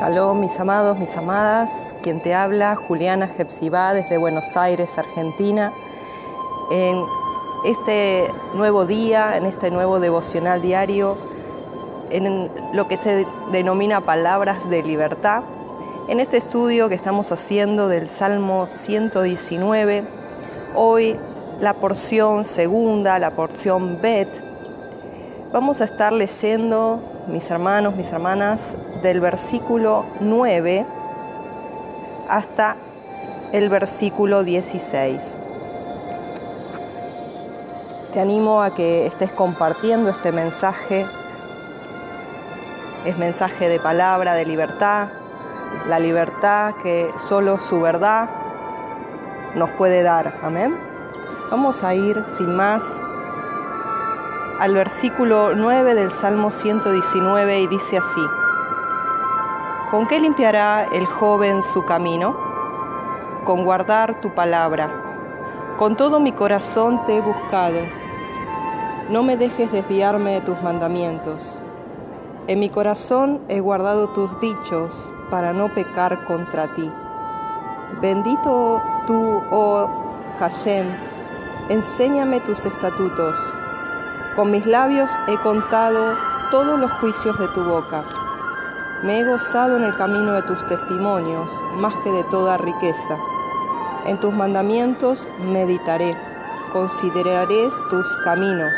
Shalom, mis amados, mis amadas. Quien te habla, Juliana Jepsibá, desde Buenos Aires, Argentina. En este nuevo día, en este nuevo devocional diario, en lo que se denomina palabras de libertad, en este estudio que estamos haciendo del Salmo 119, hoy la porción segunda, la porción Bet, vamos a estar leyendo, mis hermanos, mis hermanas, del versículo 9 hasta el versículo 16. Te animo a que estés compartiendo este mensaje. Es mensaje de palabra, de libertad, la libertad que solo su verdad nos puede dar. Amén. Vamos a ir sin más al versículo 9 del Salmo 119 y dice así. ¿Con qué limpiará el joven su camino? Con guardar tu palabra. Con todo mi corazón te he buscado. No me dejes desviarme de tus mandamientos. En mi corazón he guardado tus dichos para no pecar contra ti. Bendito tú, oh Hashem, enséñame tus estatutos. Con mis labios he contado todos los juicios de tu boca. Me he gozado en el camino de tus testimonios más que de toda riqueza. En tus mandamientos meditaré, consideraré tus caminos,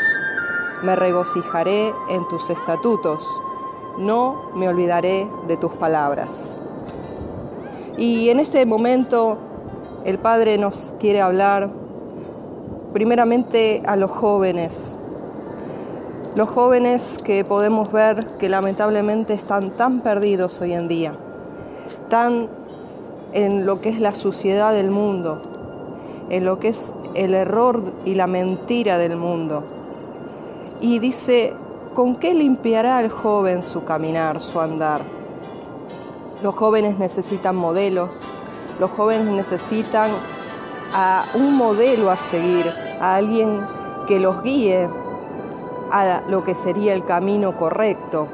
me regocijaré en tus estatutos no me olvidaré de tus palabras. Y en este momento el Padre nos quiere hablar primeramente a los jóvenes, los jóvenes que podemos ver que lamentablemente están tan perdidos hoy en día, tan en lo que es la suciedad del mundo, en lo que es el error y la mentira del mundo. Y dice, ¿Con qué limpiará el joven su caminar, su andar? Los jóvenes necesitan modelos, los jóvenes necesitan a un modelo a seguir, a alguien que los guíe a lo que sería el camino correcto.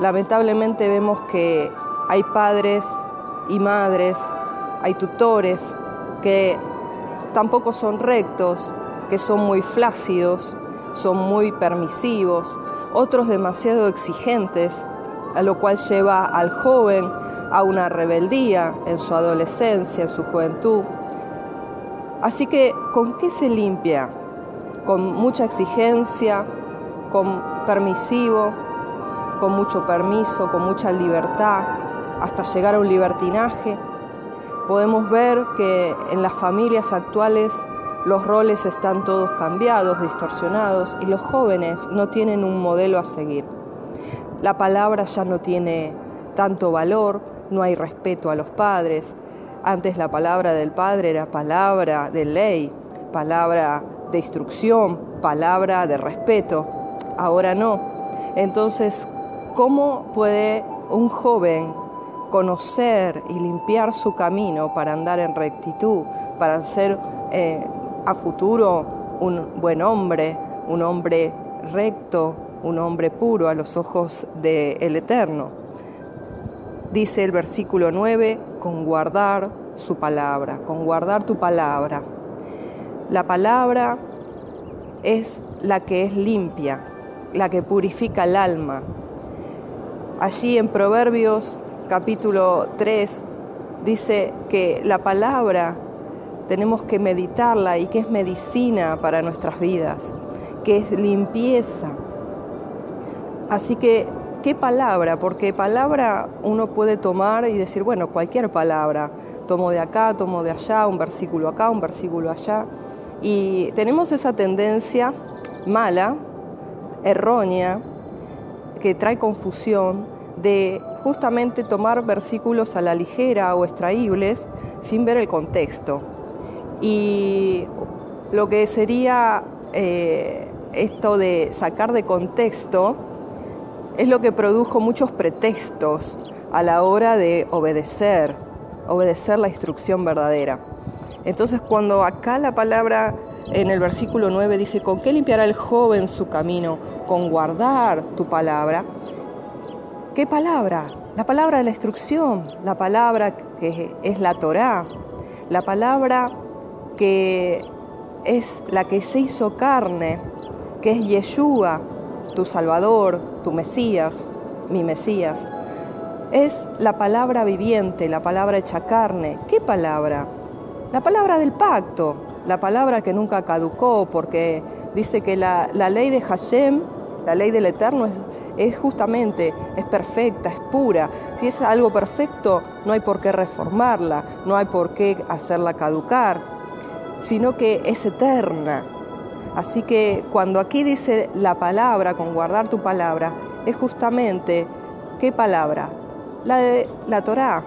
Lamentablemente vemos que hay padres y madres, hay tutores que tampoco son rectos, que son muy flácidos, son muy permisivos, otros demasiado exigentes, a lo cual lleva al joven a una rebeldía en su adolescencia, en su juventud. Así que, ¿con qué se limpia? Con mucha exigencia, con permisivo, con mucho permiso, con mucha libertad, hasta llegar a un libertinaje. Podemos ver que en las familias actuales los roles están todos cambiados, distorsionados y los jóvenes no tienen un modelo a seguir. La palabra ya no tiene tanto valor, no hay respeto a los padres. Antes la palabra del padre era palabra de ley, palabra de instrucción, palabra de respeto. Ahora no. Entonces, ¿cómo puede un joven conocer y limpiar su camino para andar en rectitud, para ser eh, a futuro un buen hombre, un hombre recto, un hombre puro a los ojos del Eterno. Dice el versículo 9, con guardar su palabra, con guardar tu palabra. La palabra es la que es limpia, la que purifica el alma. Allí en Proverbios capítulo 3 dice que la palabra tenemos que meditarla y que es medicina para nuestras vidas, que es limpieza. Así que, ¿qué palabra? Porque palabra uno puede tomar y decir, bueno, cualquier palabra, tomo de acá, tomo de allá, un versículo acá, un versículo allá. Y tenemos esa tendencia mala, errónea, que trae confusión de justamente tomar versículos a la ligera o extraíbles sin ver el contexto. Y lo que sería eh, esto de sacar de contexto es lo que produjo muchos pretextos a la hora de obedecer, obedecer la instrucción verdadera. Entonces cuando acá la palabra en el versículo 9 dice, ¿con qué limpiará el joven su camino? Con guardar tu palabra. ¿Qué palabra? La palabra de la instrucción, la palabra que es la Torá, la palabra que es la que se hizo carne, que es Yeshua, tu Salvador, tu Mesías, mi Mesías. Es la palabra viviente, la palabra hecha carne. ¿Qué palabra? La palabra del pacto, la palabra que nunca caducó, porque dice que la, ley de Hashem, la ley del Eterno, es, es justamente, es perfecta, es pura. Si es algo perfecto, no hay por qué reformarla, no hay por qué hacerla caducar, sino que es eterna. Así que cuando aquí dice la palabra, con guardar tu palabra, es justamente, ¿qué palabra? La de la Torá.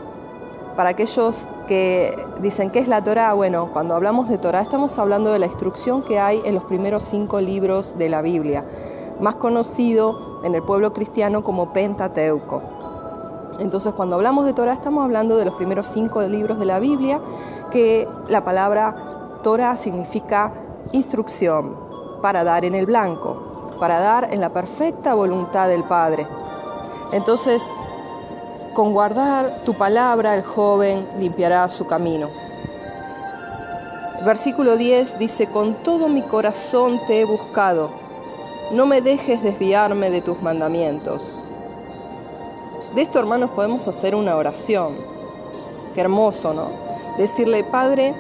Para aquellos que dicen, ¿qué es la Torá? Bueno, cuando hablamos de Torá estamos hablando de la instrucción que hay en los primeros cinco libros de la Biblia, más conocido en el pueblo cristiano como Pentateuco. Entonces, cuando hablamos de Torá estamos hablando de los primeros cinco libros de la Biblia, que la palabra Torah significa instrucción para dar en el blanco, para dar en la perfecta voluntad del Padre. Entonces, con guardar tu palabra el joven limpiará su camino. Versículo 10 dice, con todo mi corazón te he buscado, no me dejes desviarme de tus mandamientos. De esto, hermanos, podemos hacer una oración. Qué hermoso, ¿no? Decirle, Padre,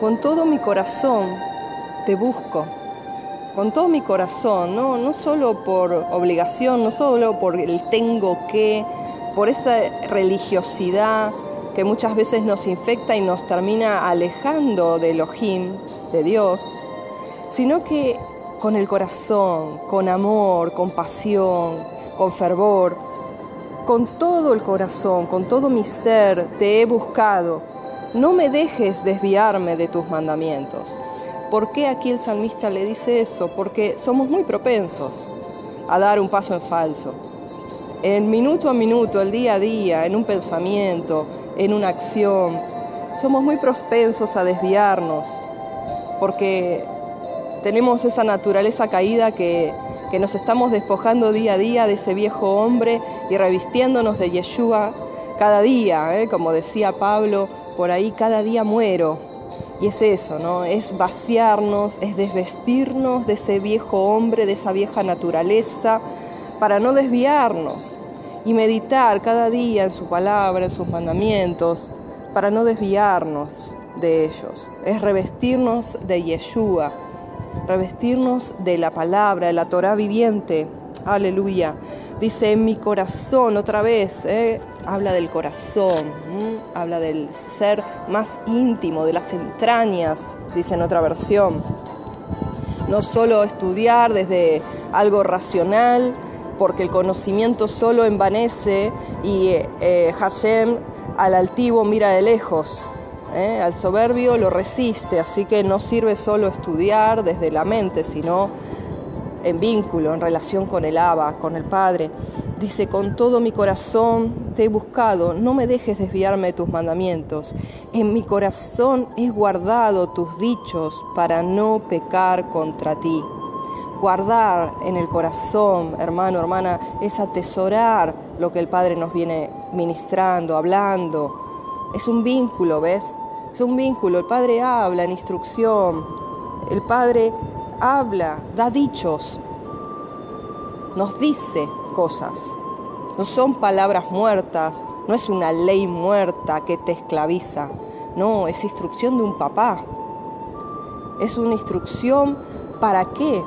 con todo mi corazón te busco, con todo mi corazón, ¿no? no solo por obligación, no solo por el tengo que, por esa religiosidad que muchas veces nos infecta y nos termina alejando de Elohim, de Dios, sino que con el corazón, con amor, con pasión, con fervor, con todo el corazón, con todo mi ser, te he buscado no me dejes desviarme de tus mandamientos. ¿Por qué aquí el salmista le dice eso? Porque somos muy propensos a dar un paso en falso. En minuto a minuto, el día a día, en un pensamiento, en una acción, somos muy propensos a desviarnos porque tenemos esa naturaleza caída que, que nos estamos despojando día a día de ese viejo hombre y revistiéndonos de Yeshua cada día, ¿eh? como decía Pablo, por ahí cada día muero. Y es eso, ¿no? Es vaciarnos, es desvestirnos de ese viejo hombre, de esa vieja naturaleza, para no desviarnos. Y meditar cada día en su palabra, en sus mandamientos, para no desviarnos de ellos. Es revestirnos de Yeshua, revestirnos de la palabra, de la Torah viviente. Aleluya. Dice, en mi corazón, otra vez, ¿eh? habla del corazón, habla del ser más íntimo, de las entrañas, dice en otra versión. No solo estudiar desde algo racional, porque el conocimiento solo envanece y eh, Hashem al altivo mira de lejos, ¿eh? al soberbio lo resiste, así que no sirve solo estudiar desde la mente, sino en vínculo, en relación con el Abba, con el Padre. Dice, con todo mi corazón te he buscado, no me dejes desviarme de tus mandamientos. En mi corazón he guardado tus dichos para no pecar contra ti. Guardar en el corazón, hermano, hermana, es atesorar lo que el Padre nos viene ministrando, hablando. Es un vínculo, ¿ves? Es un vínculo. El Padre habla en instrucción. El Padre habla, da dichos, nos dice cosas. No son palabras muertas, no es una ley muerta que te esclaviza, no, es instrucción de un papá. Es una instrucción para qué.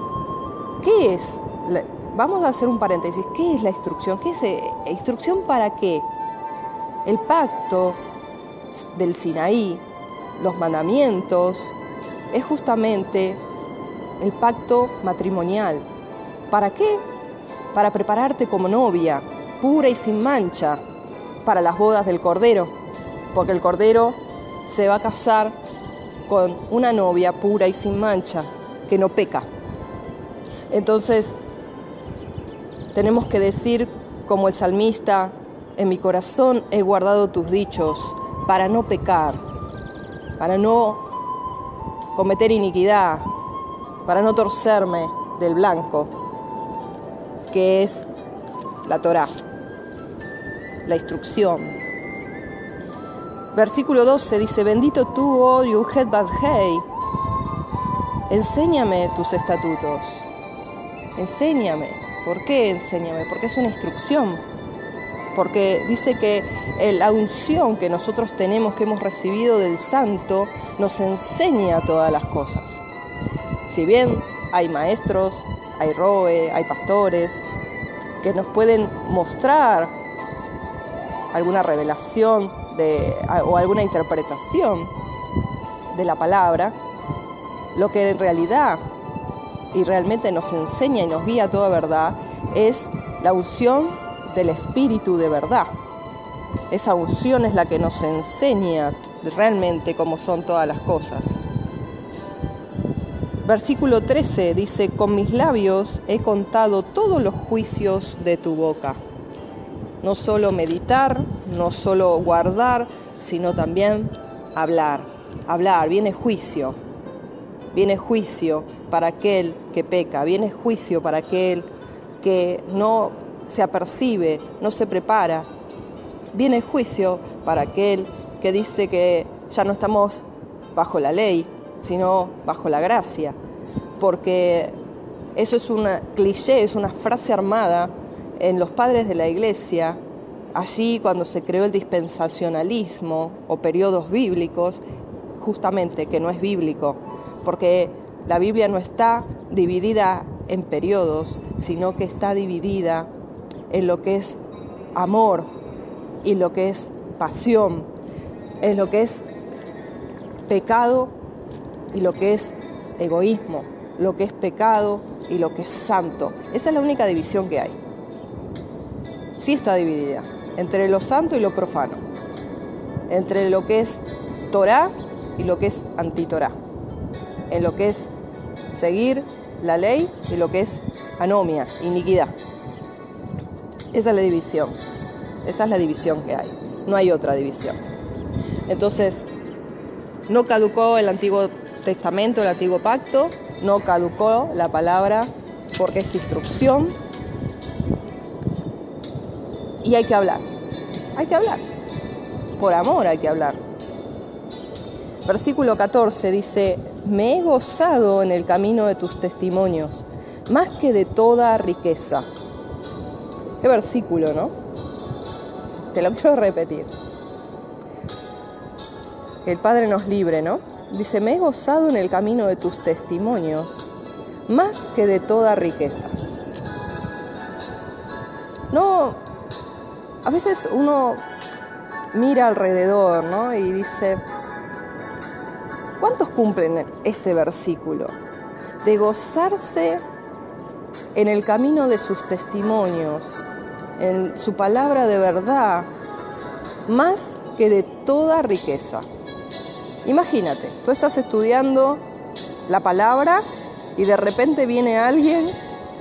¿Qué es? Vamos a hacer un paréntesis. ¿Qué es la instrucción? ¿Qué es eh, instrucción para qué? El pacto del Sinaí, los mandamientos, es justamente el pacto matrimonial. ¿Para qué? Para prepararte como novia, pura y sin mancha, para las bodas del Cordero, porque el Cordero se va a casar con una novia pura y sin mancha, que no peca. Entonces, tenemos que decir como el salmista, en mi corazón he guardado tus dichos para no pecar, para no cometer iniquidad, para no torcerme del blanco, que es la Torá. la instrucción. Versículo 12 dice, bendito tú, oh Yuhet Badhei, enséñame tus estatutos, enséñame. ¿Por qué enséñame? Porque es una instrucción, porque dice que la unción que nosotros tenemos, que hemos recibido del santo, nos enseña todas las cosas. Si bien hay maestros, hay roe, hay pastores, que nos pueden mostrar alguna revelación o alguna interpretación de la palabra, lo que en realidad y realmente nos enseña y nos guía a toda verdad es la unción del Espíritu de verdad. Esa unción es la que nos enseña realmente cómo son todas las cosas. Versículo 13 dice, con mis labios he contado todos los juicios de tu boca. No solo meditar, no solo guardar, sino también hablar. Hablar, viene juicio. Viene juicio para aquel que peca, viene juicio para aquel que no se apercibe, no se prepara. Viene juicio para aquel que dice que ya no estamos bajo la ley, sino bajo la gracia. Porque eso es una cliché, es una frase armada en los padres de la iglesia, allí cuando se creó el dispensacionalismo o periodos bíblicos, justamente que no es bíblico, porque la Biblia no está dividida en periodos, sino que está dividida en lo que es amor y lo que es pasión, en lo que es pecado y lo que es egoísmo, lo que es pecado y lo que es santo. Esa es la única división que hay. Sí está dividida entre lo santo y lo profano, entre lo que es Torah y lo que es antitorá, en lo que es seguir la ley y lo que es anomia, iniquidad. Esa es la división. Esa es la división que hay. No hay otra división. Entonces, no caducó el Antiguo Testamento, el Antiguo Pacto, no caducó la palabra porque es instrucción. Y hay que hablar. Hay que hablar. Por amor hay que hablar. Versículo 14 dice, me he gozado en el camino de tus testimonios, más que de toda riqueza Qué versículo, ¿no? Te lo quiero repetir. El Padre nos libre, ¿no? Dice, me he gozado en el camino de tus testimonios, más que de toda riqueza. No, a veces uno mira alrededor, ¿no? Y dice, ¿cuántos cumplen este versículo? De gozarse en el camino de sus testimonios, en su palabra de verdad, más que de toda riqueza. Imagínate, tú estás estudiando la palabra y de repente viene alguien,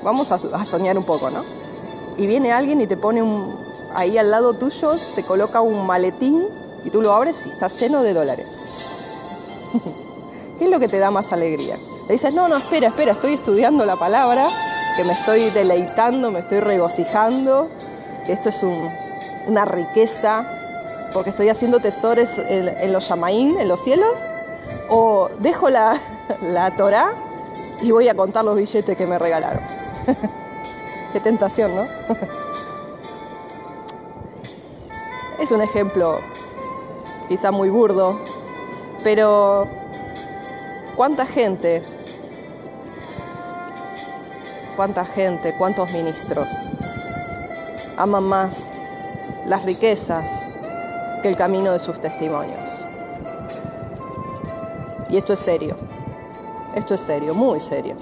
vamos a, soñar un poco, ¿no? Y viene alguien y te pone un, ahí al lado tuyo, te coloca un maletín y tú lo abres y está lleno de dólares. ¿Qué es lo que te da más alegría? Le dices, no, no, espera, espera, estoy estudiando la palabra que me estoy deleitando, me estoy regocijando, esto es una riqueza, porque estoy haciendo tesores en, los Yamaín, en los cielos, o dejo la, la Torah y voy a contar los billetes que me regalaron. Qué tentación, ¿no? es un ejemplo quizá muy burdo, pero ¿cuánta gente cuánta gente, cuántos ministros aman más las riquezas que el camino de sus testimonios. Y esto es serio, esto es serio, muy serio.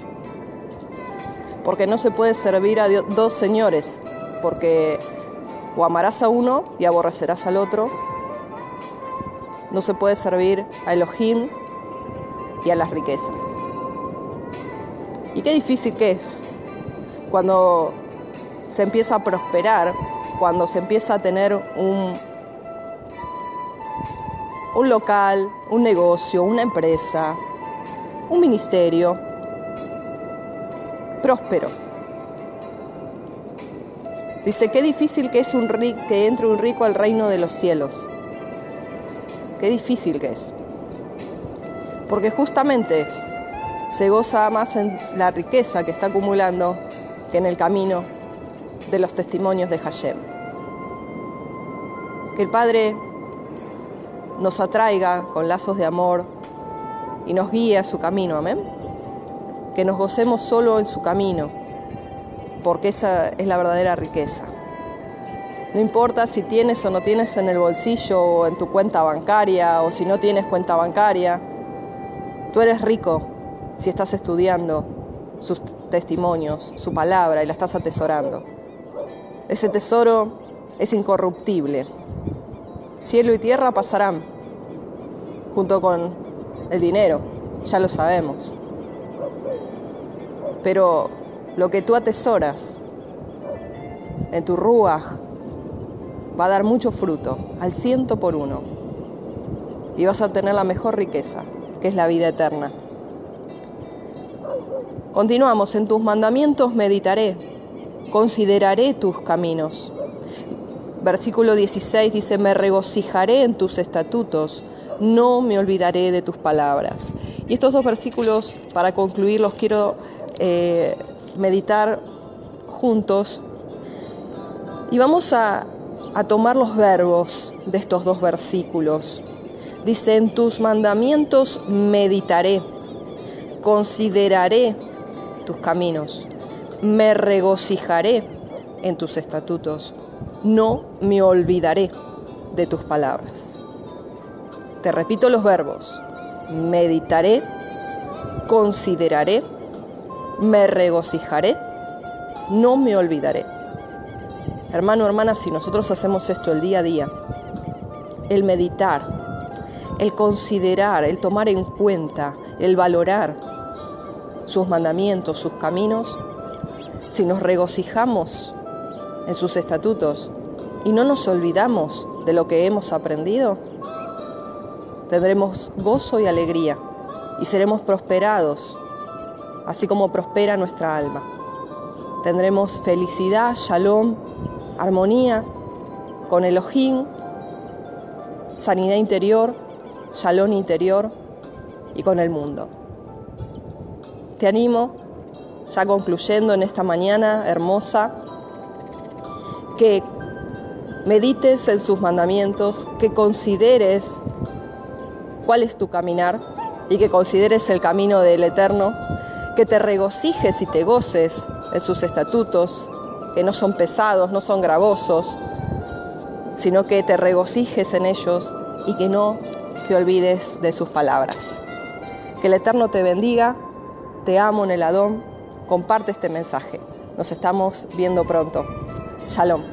Porque no se puede servir a dos señores, porque o amarás a uno y aborrecerás al otro. No se puede servir a Elohim y a las riquezas. Y qué difícil que es cuando se empieza a prosperar, cuando se empieza a tener un, un local, un negocio, una empresa, un ministerio próspero. Dice, qué difícil que es un que entre un rico al reino de los cielos. Qué difícil que es. Porque justamente se goza más en la riqueza que está acumulando que en el camino de los testimonios de Hashem. Que el Padre nos atraiga con lazos de amor y nos guíe a su camino, amén. Que nos gocemos solo en su camino, porque esa es la verdadera riqueza. No importa si tienes o no tienes en el bolsillo o en tu cuenta bancaria o si no tienes cuenta bancaria, tú eres rico si estás estudiando sus testimonios, su palabra y la estás atesorando. Ese tesoro es incorruptible. Cielo y tierra pasarán, junto con el dinero, ya lo sabemos. Pero lo que tú atesoras en tu ruaj va a dar mucho fruto, al ciento por uno. Y vas a tener la mejor riqueza, que es la vida eterna. Continuamos, en tus mandamientos meditaré, consideraré tus caminos. Versículo 16 dice, me regocijaré en tus estatutos, no me olvidaré de tus palabras. Y estos dos versículos, para concluir, los quiero eh, meditar juntos. Y vamos a, a tomar los verbos de estos dos versículos. Dice, en tus mandamientos meditaré, consideraré tus caminos. Me regocijaré en tus estatutos. No me olvidaré de tus palabras. Te repito los verbos. Meditaré, consideraré, me regocijaré, no me olvidaré. Hermano, hermana, si nosotros hacemos esto el día a día, el meditar, el considerar, el tomar en cuenta, el valorar sus mandamientos, sus caminos, si nos regocijamos en sus estatutos y no nos olvidamos de lo que hemos aprendido, tendremos gozo y alegría y seremos prosperados, así como prospera nuestra alma. Tendremos felicidad, shalom, armonía con Elohim, sanidad interior, shalom interior y con el mundo. Te animo, ya concluyendo en esta mañana hermosa, que medites en sus mandamientos, que consideres cuál es tu caminar y que consideres el camino del Eterno, que te regocijes y te goces en sus estatutos, que no son pesados, no son gravosos, sino que te regocijes en ellos y que no te olvides de sus palabras. Que el Eterno te bendiga te amo en el Adón, comparte este mensaje. Nos estamos viendo pronto. Shalom.